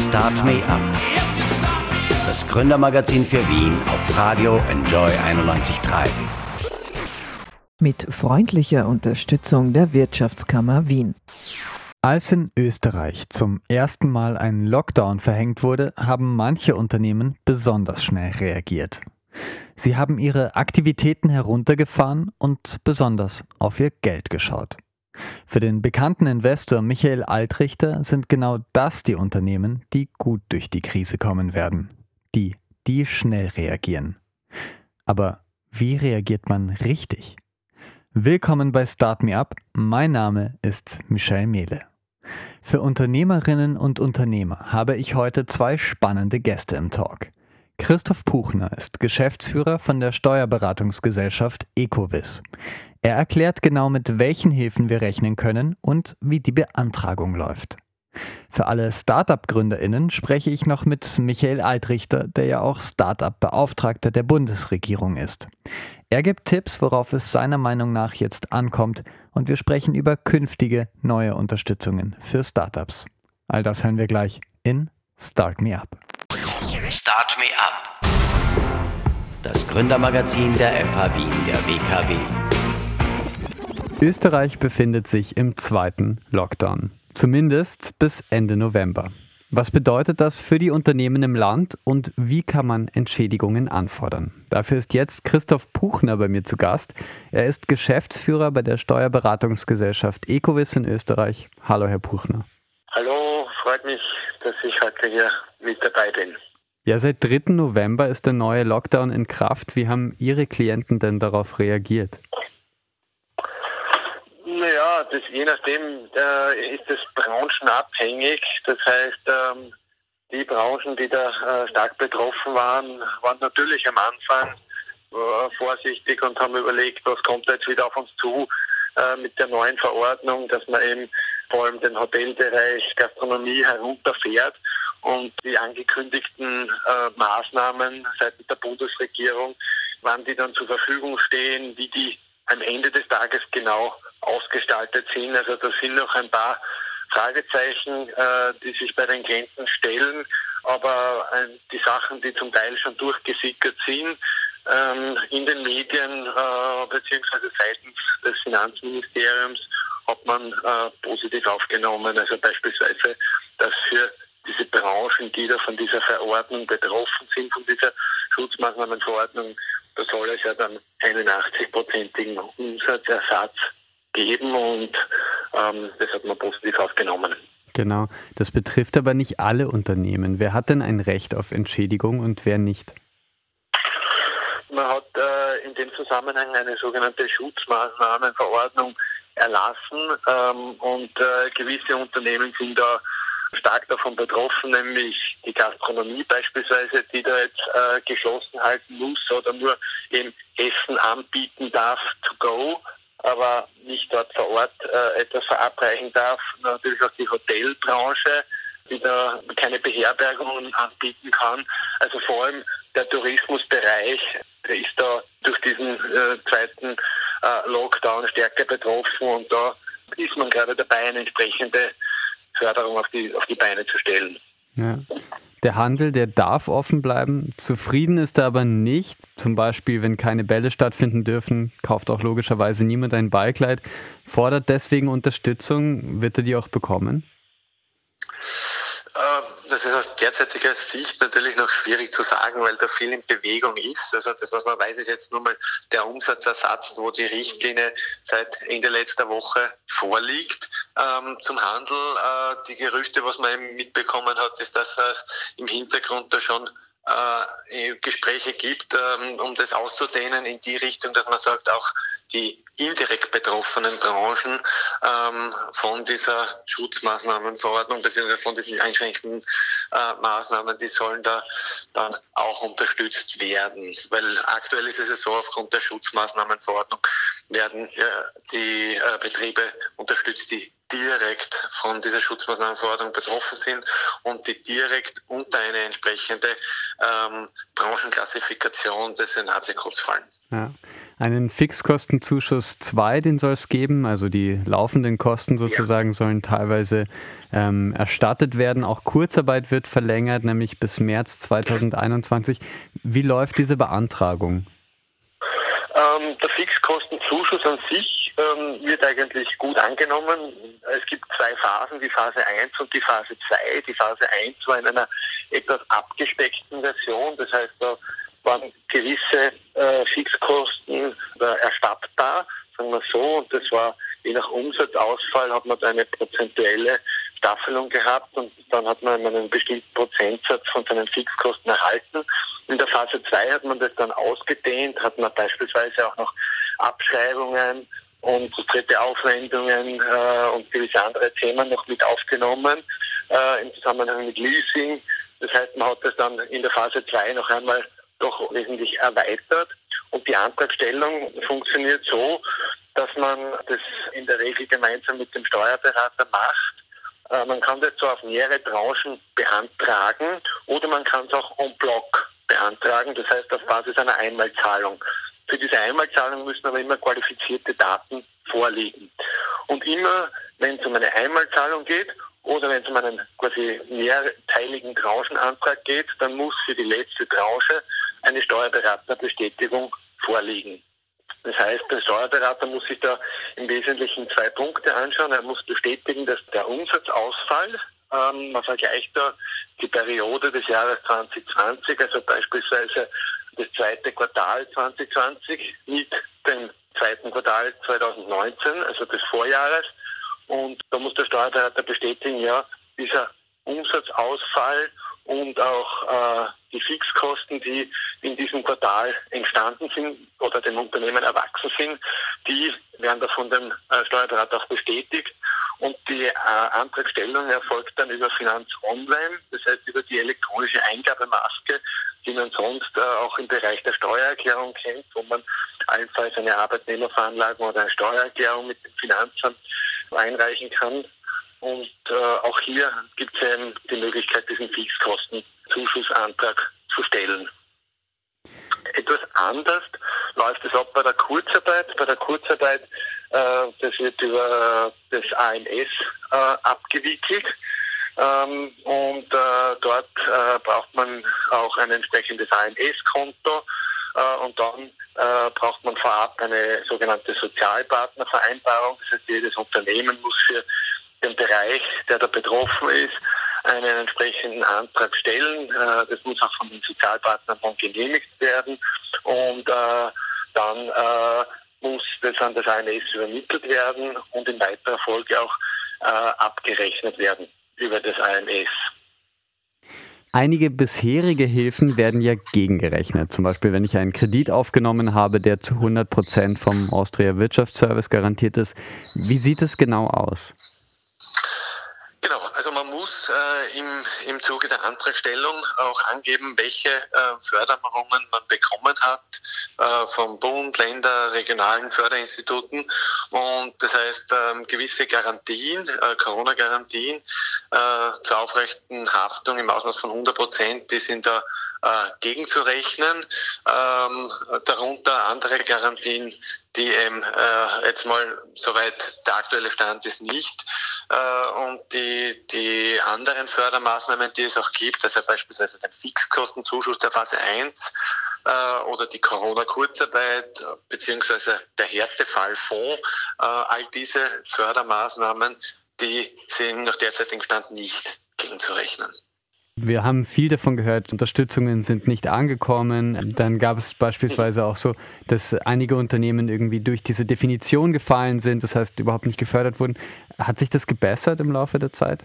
Start Me Up. Das Gründermagazin für Wien auf Radio Enjoy 91.3. Mit freundlicher Unterstützung der Wirtschaftskammer Wien. Als in Österreich zum ersten Mal ein Lockdown verhängt wurde, haben manche Unternehmen besonders schnell reagiert. Sie haben ihre Aktivitäten heruntergefahren und besonders auf ihr Geld geschaut. Für den bekannten Investor Michael Altrichter sind genau das die Unternehmen, die gut durch die Krise kommen werden. Die, die schnell reagieren. Aber wie reagiert man richtig? Willkommen bei Start Me Up. Mein Name ist Michelle Mehle. Für Unternehmerinnen und Unternehmer habe ich heute zwei spannende Gäste im Talk. Christoph Puchner ist Geschäftsführer von der Steuerberatungsgesellschaft Ecovis. Er erklärt genau, mit welchen Hilfen wir rechnen können und wie die Beantragung läuft. Für alle Startup-GründerInnen spreche ich noch mit Michael Altrichter, der ja auch Startup-Beauftragter der Bundesregierung ist. Er gibt Tipps, worauf es seiner Meinung nach jetzt ankommt und wir sprechen über künftige neue Unterstützungen für Startups. All das hören wir gleich in Start Me Up. Start Me Up. Das Gründermagazin der FH Wien der WKW. Österreich befindet sich im zweiten Lockdown. Zumindest bis Ende November. Was bedeutet das für die Unternehmen im Land und wie kann man Entschädigungen anfordern? Dafür ist jetzt Christoph Puchner bei mir zu Gast. Er ist Geschäftsführer bei der Steuerberatungsgesellschaft Ecovis in Österreich. Hallo, Herr Puchner. Hallo, freut mich, dass ich heute hier mit dabei bin. Ja, seit 3. November ist der neue Lockdown in Kraft. Wie haben Ihre Klienten denn darauf reagiert? Das, je nachdem äh, ist es branchenabhängig. Das heißt, ähm, die Branchen, die da äh, stark betroffen waren, waren natürlich am Anfang äh, vorsichtig und haben überlegt, was kommt jetzt wieder auf uns zu äh, mit der neuen Verordnung, dass man eben vor allem den Hotelbereich Gastronomie herunterfährt und die angekündigten äh, Maßnahmen seitens der Bundesregierung, wann die dann zur Verfügung stehen, wie die am Ende des Tages genau ausgestaltet sind. Also da sind noch ein paar Fragezeichen, äh, die sich bei den Klienten stellen, aber äh, die Sachen, die zum Teil schon durchgesickert sind, ähm, in den Medien äh, beziehungsweise seitens des Finanzministeriums hat man äh, positiv aufgenommen. Also beispielsweise, dass für diese Branchen, die da von dieser Verordnung betroffen sind, von dieser Schutzmaßnahmenverordnung, da soll es ja dann einen 80-prozentigen Umsatzersatz geben und ähm, das hat man positiv aufgenommen. Genau, das betrifft aber nicht alle Unternehmen. Wer hat denn ein Recht auf Entschädigung und wer nicht? Man hat äh, in dem Zusammenhang eine sogenannte Schutzmaßnahmenverordnung erlassen ähm, und äh, gewisse Unternehmen sind da stark davon betroffen, nämlich die Gastronomie beispielsweise, die da jetzt äh, geschlossen halten muss oder nur eben Essen anbieten darf to go aber nicht dort vor Ort äh, etwas verabreichen darf. Natürlich auch die Hotelbranche, die da keine Beherbergungen anbieten kann. Also vor allem der Tourismusbereich, der ist da durch diesen äh, zweiten äh, Lockdown stärker betroffen und da ist man gerade dabei, eine entsprechende Förderung auf die, auf die Beine zu stellen. Ja. Der Handel, der darf offen bleiben. Zufrieden ist er aber nicht. Zum Beispiel, wenn keine Bälle stattfinden dürfen, kauft auch logischerweise niemand ein Ballkleid. Fordert deswegen Unterstützung. Wird er die auch bekommen? Das ist aus derzeitiger Sicht natürlich noch schwierig zu sagen, weil da viel in Bewegung ist. Also das, was man weiß, ist jetzt nur mal der Umsatzersatz, wo die Richtlinie seit Ende letzter Woche vorliegt. Ähm, zum Handel, äh, die Gerüchte, was man eben mitbekommen hat, ist, dass es im Hintergrund da schon äh, Gespräche gibt, ähm, um das auszudehnen in die Richtung, dass man sagt, auch die indirekt betroffenen Branchen ähm, von dieser Schutzmaßnahmenverordnung bzw. von diesen einschränkenden äh, Maßnahmen, die sollen da dann auch unterstützt werden. Weil aktuell ist es so, aufgrund der Schutzmaßnahmenverordnung werden äh, die äh, Betriebe unterstützt, die direkt von dieser Schutzmaßnahmenverordnung betroffen sind und die direkt unter eine entsprechende ähm, Branchenklassifikation des Senatsecodes fallen. Ja. einen Fixkostenzuschuss 2, den soll es geben. Also die laufenden Kosten sozusagen ja. sollen teilweise ähm, erstattet werden. Auch Kurzarbeit wird verlängert, nämlich bis März 2021. Wie läuft diese Beantragung? Ähm, der Fixkostenzuschuss an sich ähm, wird eigentlich gut angenommen. Es gibt zwei Phasen, die Phase 1 und die Phase 2. Die Phase 1 war in einer etwas abgespeckten Version, das heißt, da waren gewisse äh, Fixkosten äh, erstattbar, sagen wir so, und das war je nach Umsatzausfall hat man da eine prozentuelle Staffelung gehabt und dann hat man einen bestimmten Prozentsatz von seinen Fixkosten erhalten. In der Phase 2 hat man das dann ausgedehnt, hat man beispielsweise auch noch Abschreibungen und dritte Aufwendungen äh, und gewisse andere Themen noch mit aufgenommen äh, im Zusammenhang mit Leasing. Das heißt, man hat das dann in der Phase 2 noch einmal doch wesentlich erweitert. Und die Antragstellung funktioniert so, dass man das in der Regel gemeinsam mit dem Steuerberater macht. Äh, man kann das zwar auf mehrere Tranchen beantragen oder man kann es auch en bloc beantragen, das heißt auf Basis einer Einmalzahlung. Für diese Einmalzahlung müssen aber immer qualifizierte Daten vorliegen. Und immer, wenn es um eine Einmalzahlung geht oder wenn es um einen quasi mehrteiligen Tranchenantrag geht, dann muss für die letzte Tranche eine Steuerberaterbestätigung vorliegen. Das heißt, der Steuerberater muss sich da im Wesentlichen zwei Punkte anschauen. Er muss bestätigen, dass der Umsatzausfall, ähm, man vergleicht da die Periode des Jahres 2020, also beispielsweise das zweite Quartal 2020 mit dem zweiten Quartal 2019, also des Vorjahres. Und da muss der Steuerberater bestätigen, ja, dieser Umsatzausfall und auch äh, die Fixkosten, die in diesem Quartal entstanden sind oder dem Unternehmen erwachsen sind, die werden da von dem äh, Steuerberater auch bestätigt. Und die äh, Antragstellung erfolgt dann über Finanz Online, das heißt über die elektronische Eingabemaske, die man sonst auch im Bereich der Steuererklärung kennt, wo man allenfalls eine Arbeitnehmerveranlagung oder eine Steuererklärung mit dem Finanzamt einreichen kann. Und äh, auch hier gibt es eben die Möglichkeit, diesen Fixkostenzuschussantrag zu stellen. Etwas anders läuft es ab bei der Kurzarbeit. Bei der Kurzarbeit, äh, das wird über das AMS äh, abgewickelt. Ähm, und äh, dort äh, braucht man auch ein entsprechendes AMS-Konto. Äh, und dann äh, braucht man vorab eine sogenannte Sozialpartnervereinbarung. Das heißt, jedes Unternehmen muss für den Bereich, der da betroffen ist, einen entsprechenden Antrag stellen. Äh, das muss auch von den Sozialpartnern dann genehmigt werden und äh, dann muss das an das ANS übermittelt werden und in weiterer Folge auch abgerechnet werden über das ANS. Einige bisherige Hilfen werden ja gegengerechnet. Zum Beispiel, wenn ich einen Kredit aufgenommen habe, der zu 100 Prozent vom Austria Wirtschaftsservice garantiert ist. Wie sieht es genau aus? Also man muss äh, im, im Zuge der Antragstellung auch angeben, welche äh, Förderungen man bekommen hat äh, vom Bund, Länder, regionalen Förderinstituten. Und das heißt, ähm, gewisse Garantien, äh, Corona-Garantien äh, zur aufrechten Haftung im Ausmaß von 100 Prozent, die sind da äh, gegenzurechnen. Ähm, darunter andere Garantien, die eben äh, jetzt mal soweit der aktuelle Stand ist nicht. Äh, und die, die anderen Fördermaßnahmen, die es auch gibt, also beispielsweise den Fixkostenzuschuss der Phase 1 äh, oder die Corona-Kurzarbeit beziehungsweise der Härtefallfonds, äh, all diese Fördermaßnahmen, die sind nach derzeitigem Stand nicht gegenzurechnen. Wir haben viel davon gehört, Unterstützungen sind nicht angekommen. Dann gab es beispielsweise auch so, dass einige Unternehmen irgendwie durch diese Definition gefallen sind, das heißt überhaupt nicht gefördert wurden. Hat sich das gebessert im Laufe der Zeit?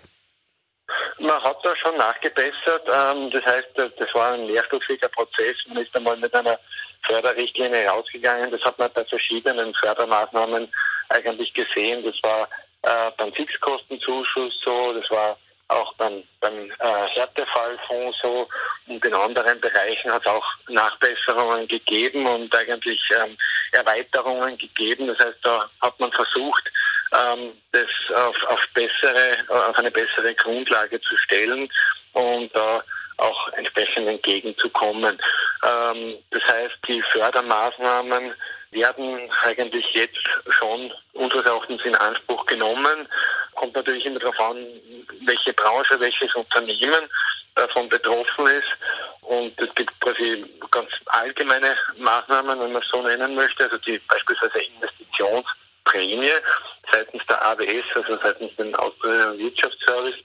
Man hat da schon nachgebessert. Ähm, das heißt, das war ein mehrstufiger Prozess. Man ist einmal mit einer Förderrichtlinie rausgegangen. Das hat man bei verschiedenen Fördermaßnahmen eigentlich gesehen. Das war äh, beim Fixkostenzuschuss so, das war auch beim, beim äh, Härtefallfonds so und in anderen Bereichen hat es auch Nachbesserungen gegeben und eigentlich ähm, Erweiterungen gegeben. Das heißt, da hat man versucht, ähm, das auf, auf, bessere, auf eine bessere Grundlage zu stellen und äh, auch entsprechend entgegenzukommen. Ähm, das heißt, die Fördermaßnahmen werden eigentlich jetzt schon unseres Erachtens in Anspruch genommen. Kommt natürlich immer darauf an, welche Branche, welches Unternehmen davon betroffen ist. Und es gibt quasi ganz allgemeine Maßnahmen, wenn man es so nennen möchte, also die beispielsweise Investitionsprämie seitens der AWS, also seitens den Austrian Wirtschaftsservice,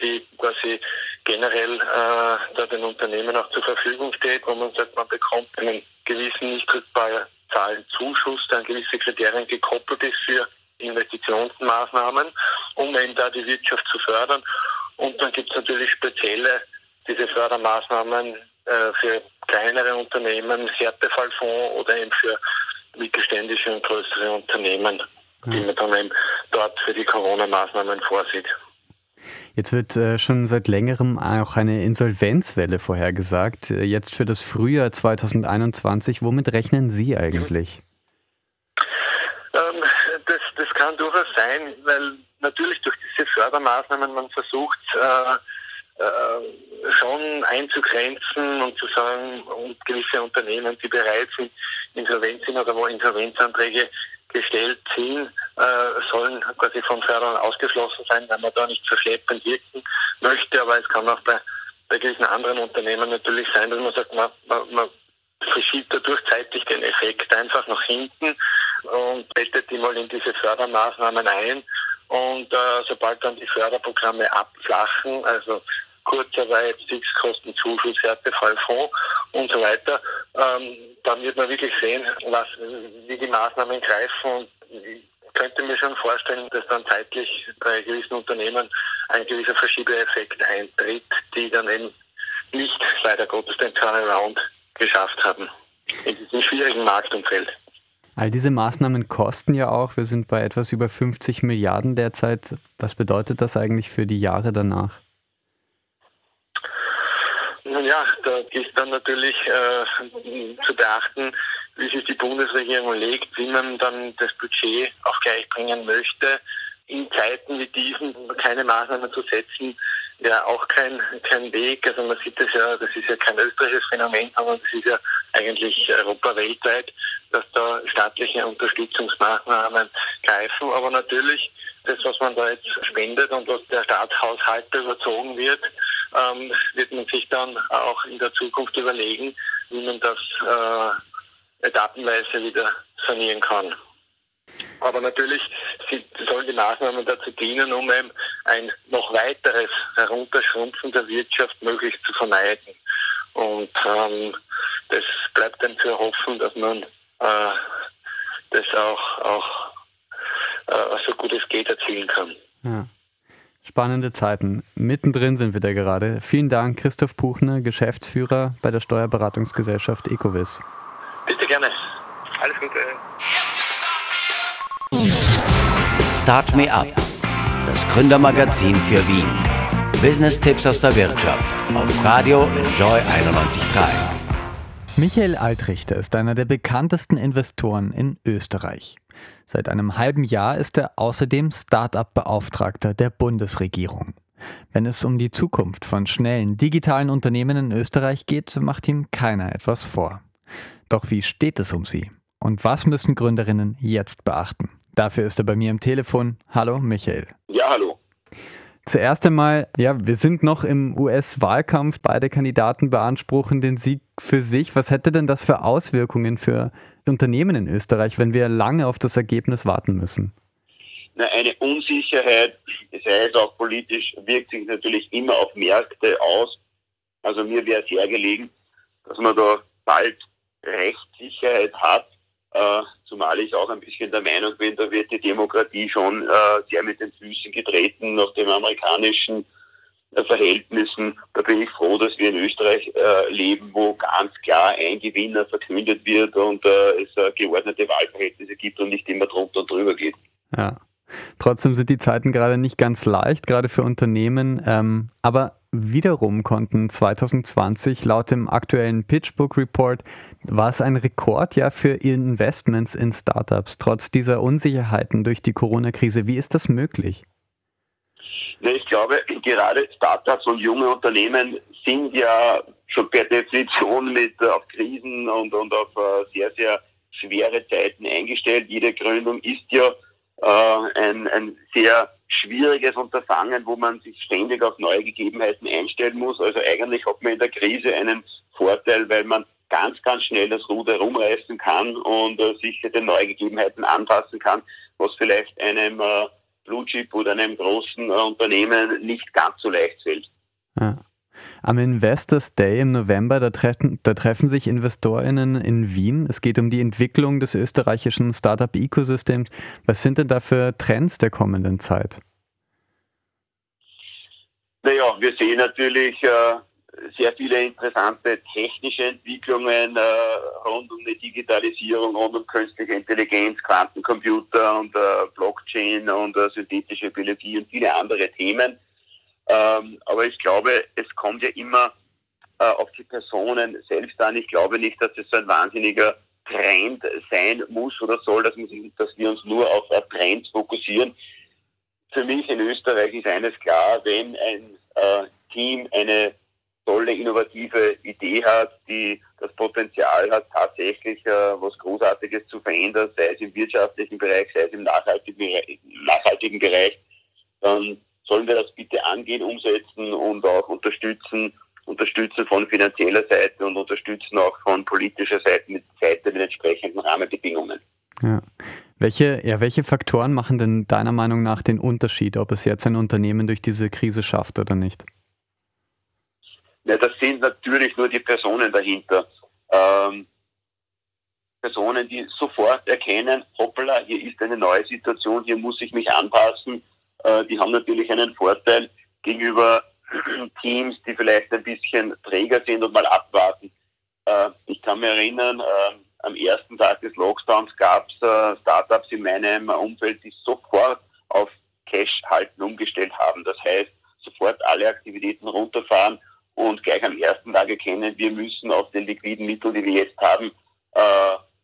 die quasi generell äh, da den Unternehmen auch zur Verfügung steht, wo man sagt, man bekommt einen gewissen nicht rückbaren Zahlenzuschuss, der an gewisse Kriterien gekoppelt ist für Investitionsmaßnahmen, um eben da die Wirtschaft zu fördern. Und dann gibt es natürlich spezielle diese Fördermaßnahmen äh, für kleinere Unternehmen, Härtefallfonds oder eben für mittelständische und größere Unternehmen, die man dann eben dort für die Corona-Maßnahmen vorsieht. Jetzt wird äh, schon seit längerem auch eine Insolvenzwelle vorhergesagt. Äh, jetzt für das Frühjahr 2021. Womit rechnen Sie eigentlich das, das kann durchaus sein, weil natürlich durch diese Fördermaßnahmen man versucht, äh, äh, schon einzugrenzen und zu sagen, und gewisse Unternehmen, die bereit sind, insolvent sind oder wo Insolvenzanträge gestellt sind, äh, sollen quasi von Förderern ausgeschlossen sein, weil man da nicht verschleppend wirken möchte. Aber es kann auch bei, bei gewissen anderen Unternehmen natürlich sein, dass man sagt, man, man, man verschiebt dadurch zeitlich den Effekt einfach nach hinten und bettet die mal in diese Fördermaßnahmen ein. Und äh, sobald dann die Förderprogramme abflachen, also Kurzarbeit, Fixkostenzuschuss, Härtefallfonds und so weiter, ähm, dann wird man wirklich sehen, was, wie die Maßnahmen greifen. Und ich könnte mir schon vorstellen, dass dann zeitlich bei gewissen Unternehmen ein gewisser Verschiebeeffekt eintritt, die dann eben nicht leider Gottes den Turnaround geschafft haben in diesem schwierigen Marktumfeld. All diese Maßnahmen kosten ja auch. Wir sind bei etwas über 50 Milliarden derzeit. Was bedeutet das eigentlich für die Jahre danach? Nun ja, da ist dann natürlich äh, zu beachten, wie sich die Bundesregierung legt, wie man dann das Budget auch gleichbringen möchte. In Zeiten wie diesen keine Maßnahmen zu setzen, ja auch kein, kein Weg. Also man sieht das ja, das ist ja kein österreichisches Phänomen, sondern das ist ja eigentlich Europa weltweit, dass da staatliche Unterstützungsmaßnahmen greifen. Aber natürlich, das, was man da jetzt spendet und was der Staatshaushalt überzogen wird, ähm, wird man sich dann auch in der Zukunft überlegen, wie man das äh, etappenweise wieder sanieren kann. Aber natürlich sollen die Maßnahmen dazu dienen, um eben ein noch weiteres Herunterschrumpfen der Wirtschaft möglichst zu vermeiden. Und ähm, das bleibt dann zu erhoffen, dass man äh, das auch, auch äh, so gut es geht erzielen kann. Ja. Spannende Zeiten. Mittendrin sind wir da gerade. Vielen Dank, Christoph Buchner, Geschäftsführer bei der Steuerberatungsgesellschaft Ecovis. Bitte gerne. Start Me Up, das Gründermagazin für Wien. Business-Tipps aus der Wirtschaft auf Radio Enjoy 91.3. Michael Altrichter ist einer der bekanntesten Investoren in Österreich. Seit einem halben Jahr ist er außerdem Start-up-Beauftragter der Bundesregierung. Wenn es um die Zukunft von schnellen digitalen Unternehmen in Österreich geht, macht ihm keiner etwas vor. Doch wie steht es um sie? Und was müssen Gründerinnen jetzt beachten? Dafür ist er bei mir im Telefon. Hallo, Michael. Ja, hallo. Zuerst einmal, ja, wir sind noch im US-Wahlkampf. Beide Kandidaten beanspruchen den Sieg für sich. Was hätte denn das für Auswirkungen für Unternehmen in Österreich, wenn wir lange auf das Ergebnis warten müssen? Na, eine Unsicherheit, das heißt auch politisch, wirkt sich natürlich immer auf Märkte aus. Also mir wäre sehr gelegen, dass man da bald Rechtssicherheit hat, äh, zumal ich auch ein bisschen der Meinung bin, da wird die Demokratie schon äh, sehr mit den Füßen getreten nach dem amerikanischen äh, Verhältnissen. Da bin ich froh, dass wir in Österreich äh, leben, wo ganz klar ein Gewinner verkündet wird und äh, es äh, geordnete Wahlverhältnisse gibt und nicht immer drunter und drüber geht. Ja. Trotzdem sind die Zeiten gerade nicht ganz leicht, gerade für Unternehmen. Ähm, aber wiederum konnten 2020 laut dem aktuellen PitchBook Report war es ein Rekordjahr für Investments in Startups, trotz dieser Unsicherheiten durch die Corona-Krise. Wie ist das möglich? Ich glaube, gerade Startups und junge Unternehmen sind ja schon per Definition mit äh, auf Krisen und, und auf äh, sehr, sehr schwere Zeiten eingestellt. Jede Gründung ist ja äh, ein, ein sehr schwieriges Unterfangen, wo man sich ständig auf neue Gegebenheiten einstellen muss. Also eigentlich hat man in der Krise einen Vorteil, weil man ganz, ganz schnell das Ruder rumreißen kann und äh, sich den neuen Gegebenheiten anpassen kann, was vielleicht einem äh, Blue Chip oder einem großen äh, Unternehmen nicht ganz so leicht fällt. Ja. Am Investors Day im November, da treffen, da treffen sich InvestorInnen in Wien. Es geht um die Entwicklung des österreichischen Startup-Ecosystems. Was sind denn da für Trends der kommenden Zeit? Naja, wir sehen natürlich äh, sehr viele interessante technische Entwicklungen äh, rund um die Digitalisierung, rund um künstliche Intelligenz, Quantencomputer und äh, Blockchain und äh, synthetische Biologie und viele andere Themen. Ähm, aber ich glaube, es kommt ja immer äh, auf die Personen selbst an. Ich glaube nicht, dass es so ein wahnsinniger Trend sein muss oder soll, dass, man, dass wir uns nur auf Trends fokussieren. Für mich in Österreich ist eines klar, wenn ein äh, Team eine tolle, innovative Idee hat, die das Potenzial hat, tatsächlich äh, was Großartiges zu verändern, sei es im wirtschaftlichen Bereich, sei es im nachhaltigen, nachhaltigen Bereich, dann sollen wir das bitte angehen, umsetzen und auch unterstützen, unterstützen von finanzieller Seite und unterstützen auch von politischer Seite mit, Seite mit entsprechenden Rahmenbedingungen. Ja. Welche, ja, welche Faktoren machen denn deiner Meinung nach den Unterschied, ob es jetzt ein Unternehmen durch diese Krise schafft oder nicht? Ja, das sind natürlich nur die Personen dahinter. Ähm, Personen, die sofort erkennen, hoppala, hier ist eine neue Situation, hier muss ich mich anpassen, äh, die haben natürlich einen Vorteil gegenüber Teams, die vielleicht ein bisschen träger sind und mal abwarten. Äh, ich kann mich erinnern, äh, am ersten Tag des Lockdowns gab es Startups in meinem Umfeld, die sofort auf Cash halten umgestellt haben. Das heißt, sofort alle Aktivitäten runterfahren und gleich am ersten Tag erkennen, wir müssen auf den liquiden Mitteln, die wir jetzt haben,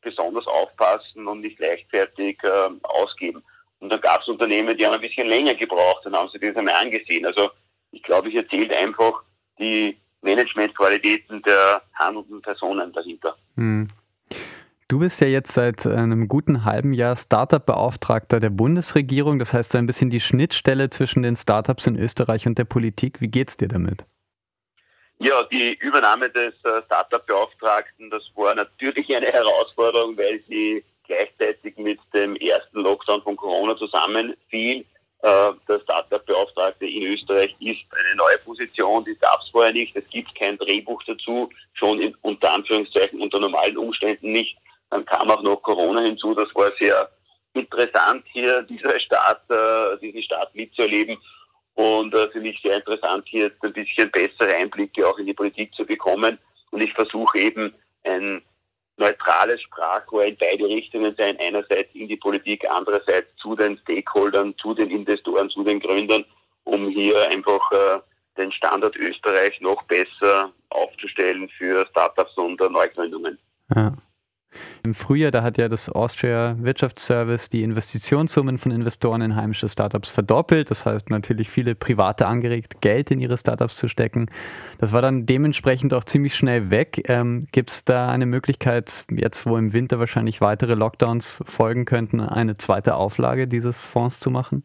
besonders aufpassen und nicht leichtfertig ausgeben. Und dann gab es Unternehmen, die haben ein bisschen länger gebraucht und haben sich das einmal angesehen. Also ich glaube, hier zählt einfach die Managementqualitäten der handelnden Personen dahinter. Hm. Du bist ja jetzt seit einem guten halben Jahr Startup-Beauftragter der Bundesregierung. Das heißt, so ein bisschen die Schnittstelle zwischen den Startups in Österreich und der Politik. Wie geht's dir damit? Ja, die Übernahme des äh, Startup-Beauftragten, das war natürlich eine Herausforderung, weil sie gleichzeitig mit dem ersten Lockdown von Corona zusammenfiel. Äh, der Startup-Beauftragte in Österreich ist eine neue Position, die gab es vorher nicht. Es gibt kein Drehbuch dazu, schon in, unter Anführungszeichen unter normalen Umständen nicht. Dann kam auch noch Corona hinzu. Das war sehr interessant, hier dieser Start, äh, diesen Start mitzuerleben. Und äh, für mich sehr interessant, hier ein bisschen bessere Einblicke auch in die Politik zu bekommen. Und ich versuche eben ein neutrales Sprachrohr in beide Richtungen sein. Einerseits in die Politik, andererseits zu den Stakeholdern, zu den Investoren, zu den Gründern, um hier einfach äh, den Standard Österreich noch besser aufzustellen für Startups und Neugründungen. Ja. Im Frühjahr, da hat ja das Austria Wirtschaftsservice die Investitionssummen von Investoren in heimische Startups verdoppelt. Das heißt natürlich viele Private angeregt, Geld in ihre Startups zu stecken. Das war dann dementsprechend auch ziemlich schnell weg. Ähm, Gibt es da eine Möglichkeit, jetzt wo im Winter wahrscheinlich weitere Lockdowns folgen könnten, eine zweite Auflage dieses Fonds zu machen?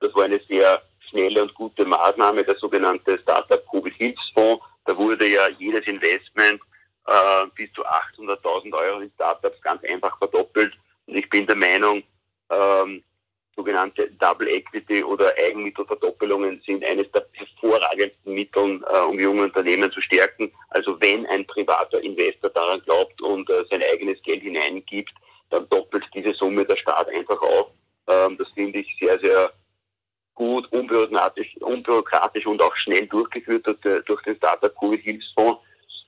Das war eine sehr schnelle und gute Maßnahme, der sogenannte Startup Covid-Hilfsfonds. Da wurde ja jedes Investment äh, bis zu 800.000 Euro in Startups ganz einfach verdoppelt. Und ich bin der Meinung, ähm, sogenannte Double Equity oder Eigenmittelverdoppelungen sind eines der hervorragendsten Mittel, äh, um junge Unternehmen zu stärken. Also wenn ein privater Investor daran glaubt und äh, sein eigenes Geld hineingibt, dann doppelt diese Summe der Staat einfach auf. Ähm, das finde ich sehr, sehr gut, unbürokratisch, unbürokratisch und auch schnell durchgeführt durch, durch den Startup Covid Hilfsfonds.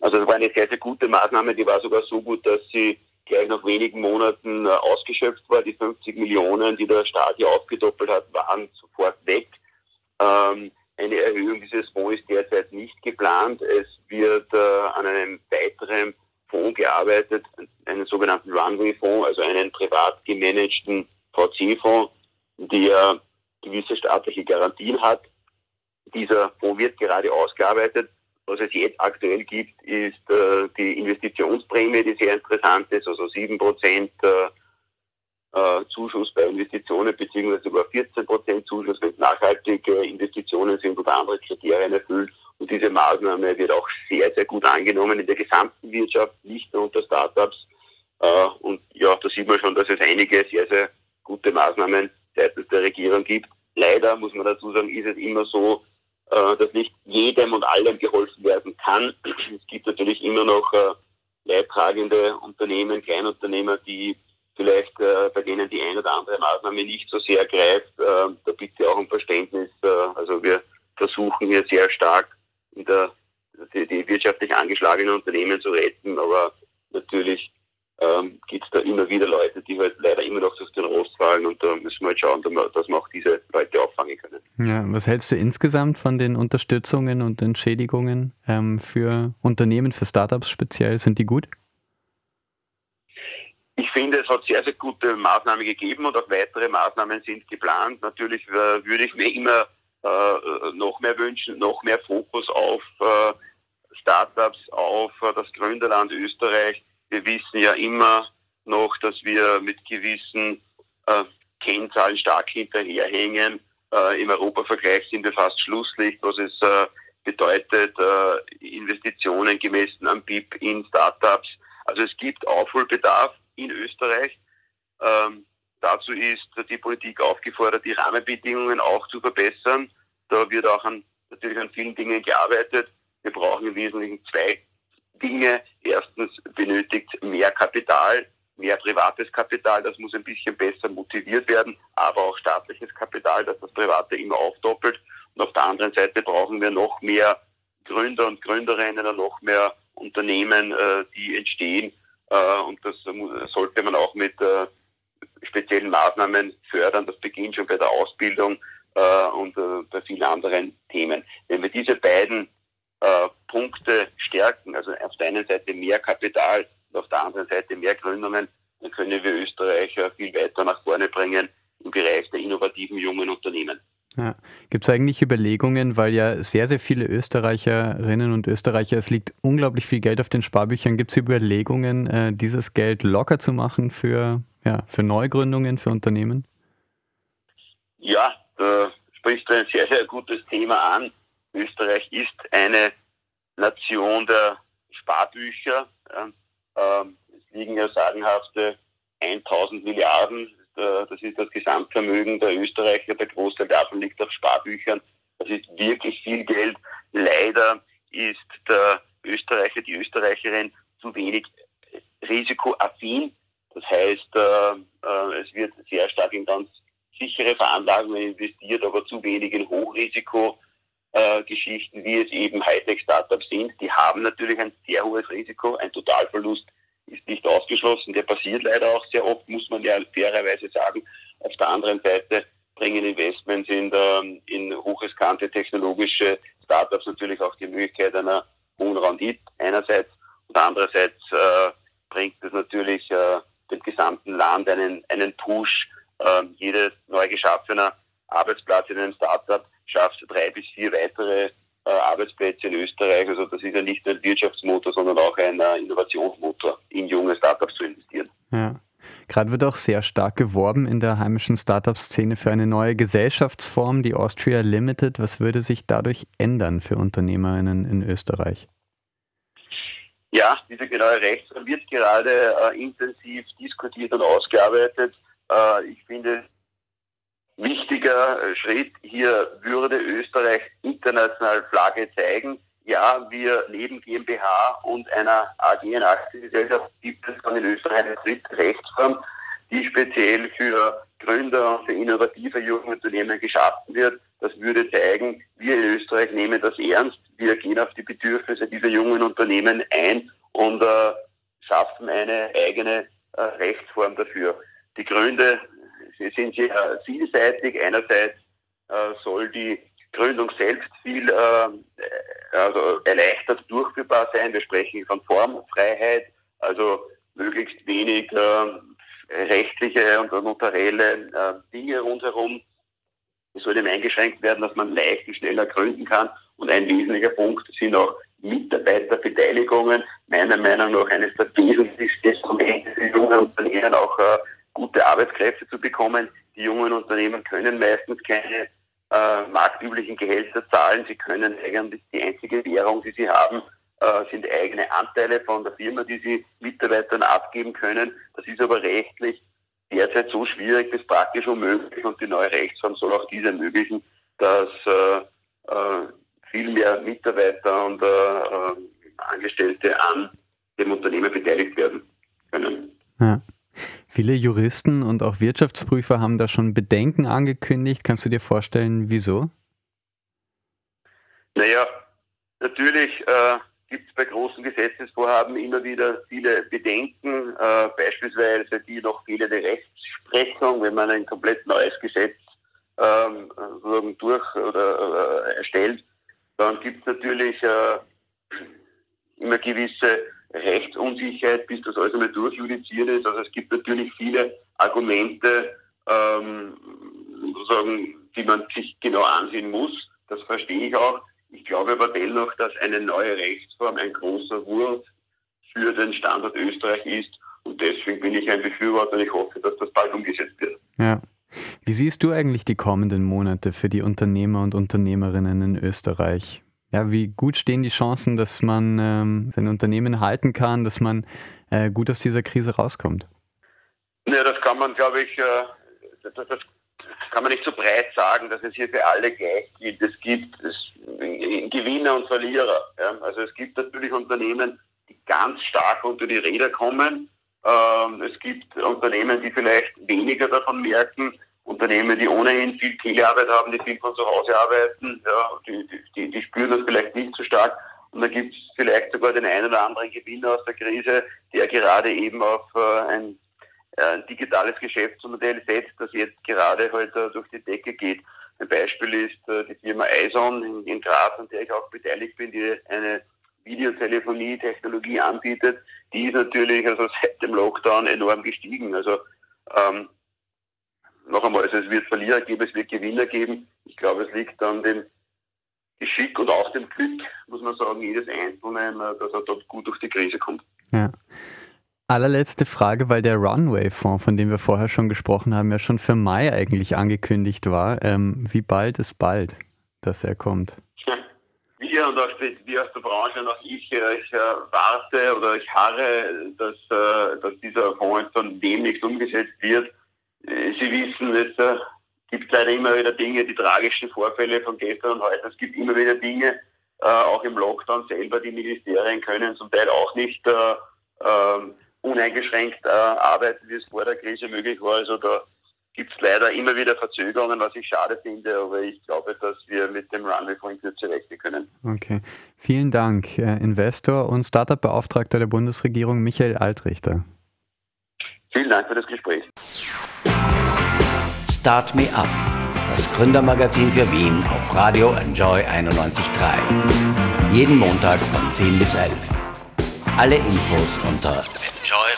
Also das war eine sehr, sehr gute Maßnahme, die war sogar so gut, dass sie gleich nach wenigen Monaten äh, ausgeschöpft war. Die 50 Millionen, die der Staat hier aufgedoppelt hat, waren sofort weg. Ähm, eine Erhöhung dieses Fonds ist derzeit nicht geplant. Es wird äh, an einem weiteren Fonds gearbeitet, einen sogenannten Runway-Fonds, also einen privat gemanagten VC-Fonds, der gewisse staatliche Garantien hat. Dieser Fonds wird gerade ausgearbeitet Was es jetzt aktuell gibt, ist äh, die Investitionsprämie, die sehr interessant ist, also 7 Prozent äh, äh, Zuschuss bei Investitionen, beziehungsweise sogar 14 Prozent Zuschuss, wenn es nachhaltige Investitionen sind oder andere Kriterien erfüllt. Und diese Maßnahme wird auch sehr, sehr gut angenommen in der gesamten Wirtschaft, nicht nur unter Startups. Äh, und ja, da sieht man schon, dass es einige sehr, sehr gute Maßnahmen seitens der Regierung gibt. Leider muss man dazu sagen, ist es immer so, dass nicht jedem und allem geholfen werden kann. Es gibt natürlich immer noch äh, leidtragende Unternehmen, Kleinunternehmer, die vielleicht äh, bei denen die eine oder andere Maßnahme nicht so sehr greift. Äh, da bitte auch um Verständnis. Äh, also wir versuchen hier sehr stark der, die, die wirtschaftlich angeschlagenen Unternehmen zu retten, aber natürlich ähm, gibt es da immer wieder Leute, die halt leider immer noch durch den Rost fallen und da müssen wir halt schauen, dass wir auch diese. Ja, was hältst du insgesamt von den Unterstützungen und Entschädigungen ähm, für Unternehmen, für Startups speziell? Sind die gut? Ich finde, es hat sehr, sehr gute Maßnahmen gegeben und auch weitere Maßnahmen sind geplant. Natürlich äh, würde ich mir immer äh, noch mehr wünschen, noch mehr Fokus auf äh, Startups, auf äh, das Gründerland Österreich. Wir wissen ja immer noch, dass wir mit gewissen äh, Kennzahlen stark hinterherhängen. Äh, Im Europavergleich sind wir fast Schlusslicht, was es bedeutet, Investitionen gemessen am BIP in Startups. Also es gibt Aufholbedarf in Österreich. Ähm, dazu ist die Politik aufgefordert, die Rahmenbedingungen auch zu verbessern. Da wird auch an, natürlich an vielen Dingen gearbeitet. Wir brauchen im Wesentlichen zwei Dinge. Erstens benötigt mehr Kapital, mehr privates Kapital. Das muss ein bisschen besser motiviert werden, aber auch staatliches Kapital, das das Private immer aufdoppelt. Und auf der anderen Seite brauchen wir noch mehr Gründer und Gründerinnen und noch mehr Unternehmen, äh, die entstehen, äh, und das sollte man auch mit äh, speziellen Maßnahmen fördern. Das beginnt schon bei der Ausbildung und bei vielen anderen Themen. Wenn wir diese beiden Punkte stärken, also auf der einen Seite mehr Kapital und auf der anderen Seite mehr Gründungen, dann können wir Österreich viel weiter nach vorne bringen im Bereich der innovativen jungen Unternehmen. Ja. Gibt es eigentlich Überlegungen, weil ja sehr, sehr viele Österreicherinnen und Österreicher, es liegt unglaublich viel Geld auf den Sparbüchern, gibt es Überlegungen, äh, dieses Geld locker zu machen für, ja, für Neugründungen, für Unternehmen? Ja, da sprichst du ein sehr, sehr gutes Thema an. Österreich ist eine Nation der Sparbücher. Ähm, es liegen ja sagenhafte 1000 Milliarden äh, das ist das Gesamtvermögen der Österreicher. Der Großteil davon liegt auf Sparbüchern. Das ist wirklich viel Geld. Leider ist der Österreicher, die Österreicherin zu wenig risikoaffin. Das heißt, äh, äh, es wird sehr stark in ganz sichere Veranlagungen investiert, aber zu wenig in Hochrisikogeschichten, wie es eben Hightech-Startups sind. Die haben natürlich ein sehr hohes Risiko. Ein Totalverlust ist nicht ausgeschlossen. Der passiert leider auch sehr oft, muss man ja fairerweise sagen. Auf der anderen Seite bringen Investments in, der, in hochriskante technologische Startups natürlich auch die Möglichkeit einer hohen Rendite einerseits und andererseits äh, bringt es natürlich äh, dem gesamten Land einen, einen Push. Äh, jedes neu geschaffene Arbeitsplatz in einem Startup schafft drei bis vier weitere äh, Arbeitsplätze in Österreich. Also das ist ja nicht nur ein Wirtschaftsmotor, sondern auch ein äh, Innovationsmotor, in junge Startups zu investieren. Ja. Gerade wird auch sehr stark geworben in der heimischen Startup-Szene für eine neue Gesellschaftsform, die Austria Limited. Was würde sich dadurch ändern für UnternehmerInnen in Österreich? Ja, diese genaue Rechtsform wird gerade äh, intensiv diskutiert und ausgearbeitet. Äh, ich finde, wichtiger äh, Schritt. Hier würde Österreich international Flagge zeigen. Ja, wir neben GmbH und einer AG in Aktiengesellschaft gibt es dann in Österreich eine dritte Rechtsform, die speziell für Gründer und für innovative junge Unternehmen geschaffen wird. Das würde zeigen, wir in Österreich nehmen das ernst. Wir gehen auf die Bedürfnisse dieser jungen Unternehmen ein und äh, schaffen eine eigene äh, Rechtsform dafür. Die Gründe sind sehr vielseitig. Einerseits äh, soll die Gründung selbst viel äh, also erleichtert durchführbar sein. Wir sprechen von Formfreiheit, also möglichst wenig äh, rechtliche und notarielle Dinge rundherum. Es soll eben eingeschränkt werden, dass man leicht und schneller gründen kann. Und ein wesentlicher Punkt sind auch Mitarbeiterbeteiligungen meiner Meinung nach eines der wesentlichsten Instrumente für junge Unternehmen auch gute Arbeitskräfte zu bekommen. Die jungen Unternehmen können meistens keine äh, marktüblichen Gehälter zahlen. Sie können eigentlich die einzige Währung, die sie haben, äh, sind eigene Anteile von der Firma, die sie Mitarbeitern abgeben können. Das ist aber rechtlich derzeit so schwierig bis praktisch unmöglich und die neue Rechtsform soll auch diese ermöglichen, dass äh, äh, viel mehr Mitarbeiter und äh, äh, Angestellte an dem Unternehmen beteiligt werden können. Ja. Viele Juristen und auch Wirtschaftsprüfer haben da schon Bedenken angekündigt. Kannst du dir vorstellen, wieso? Naja, natürlich äh, gibt es bei großen Gesetzesvorhaben immer wieder viele Bedenken, äh, beispielsweise die noch fehlende Rechtsprechung, wenn man ein komplett neues Gesetz ähm, durch oder äh, erstellt, dann gibt es natürlich äh, immer gewisse Rechtsunsicherheit, bis das alles einmal durchjudiziert ist. Also es gibt natürlich viele Argumente, ähm, sozusagen, die man sich genau ansehen muss. Das verstehe ich auch. Ich glaube aber dennoch, dass eine neue Rechtsform ein großer Wurf für den Standort Österreich ist. Und deswegen bin ich ein Befürworter und ich hoffe, dass das bald umgesetzt wird. Ja. Wie siehst du eigentlich die kommenden Monate für die Unternehmer und Unternehmerinnen in Österreich? Ja, wie gut stehen die Chancen, dass man ähm, sein Unternehmen halten kann, dass man äh, gut aus dieser Krise rauskommt? Ja, das kann man, glaube ich, äh, das, das, kann man nicht so breit sagen, dass es hier für alle gleich gilt. Es gibt es, Gewinner und Verlierer. Ja? Also es gibt natürlich Unternehmen, die ganz stark unter die Räder kommen. Ähm, es gibt Unternehmen, die vielleicht weniger davon merken. Unternehmen, die ohnehin viel Telearbeit haben, die viel von zu Hause arbeiten, ja, die, die, die spüren das vielleicht nicht so stark. Und da gibt es vielleicht sogar den einen oder anderen Gewinner aus der Krise, der gerade eben auf äh, ein, äh, digitales Geschäftsmodell setzt, das jetzt gerade halt äh, durch die Decke geht. Ein Beispiel ist äh, die Firma Eison in, in Graz, an der ich auch beteiligt bin, die eine Videotelefonie-Technologie anbietet. Die ist natürlich also seit dem Lockdown enorm gestiegen. Also ähm, noch einmal, also es wird Verlierer geben, es wird Gewinner geben. Ich glaube, es liegt an dem Geschick und auch dem Glück, muss man sagen, jedes Einzelnen, äh, dass er dort gut durch die Krise kommt. Ja. Allerletzte Frage, weil der Runway-Fonds, von dem wir vorher schon gesprochen haben, ja schon für Mai eigentlich angekündigt war. Ähm, wie bald ist bald, dass er kommt? Wir und auch wir aus der Branche und auch ich, äh, ich äh, warte oder ich harre, dass, dass dieser Fonds dann demnächst umgesetzt wird äh, Sie wissen, es äh, gibt leider immer wieder Dinge, die tragischen Vorfälle von gestern und heute. Es gibt immer wieder Dinge, äh, auch im Lockdown selber, die Ministerien können zum Teil auch nicht äh, ähm, uneingeschränkt äh, arbeiten, wie es vor der Krise möglich war. Also da gibt es leider immer wieder Verzögerungen, was ich schade finde, aber ich glaube, dass wir mit dem Runway in Kürze rechnen können. Okay. Vielen Dank, Investor und Startup-Beauftragter der Bundesregierung Michael Altrichter. Vielen Dank für das Gespräch. Start Me Up, das Gründermagazin für Wien auf Radio Enjoy 91.3. Jeden Montag von 10 bis 11. Alle Infos unter enjoyradio.at.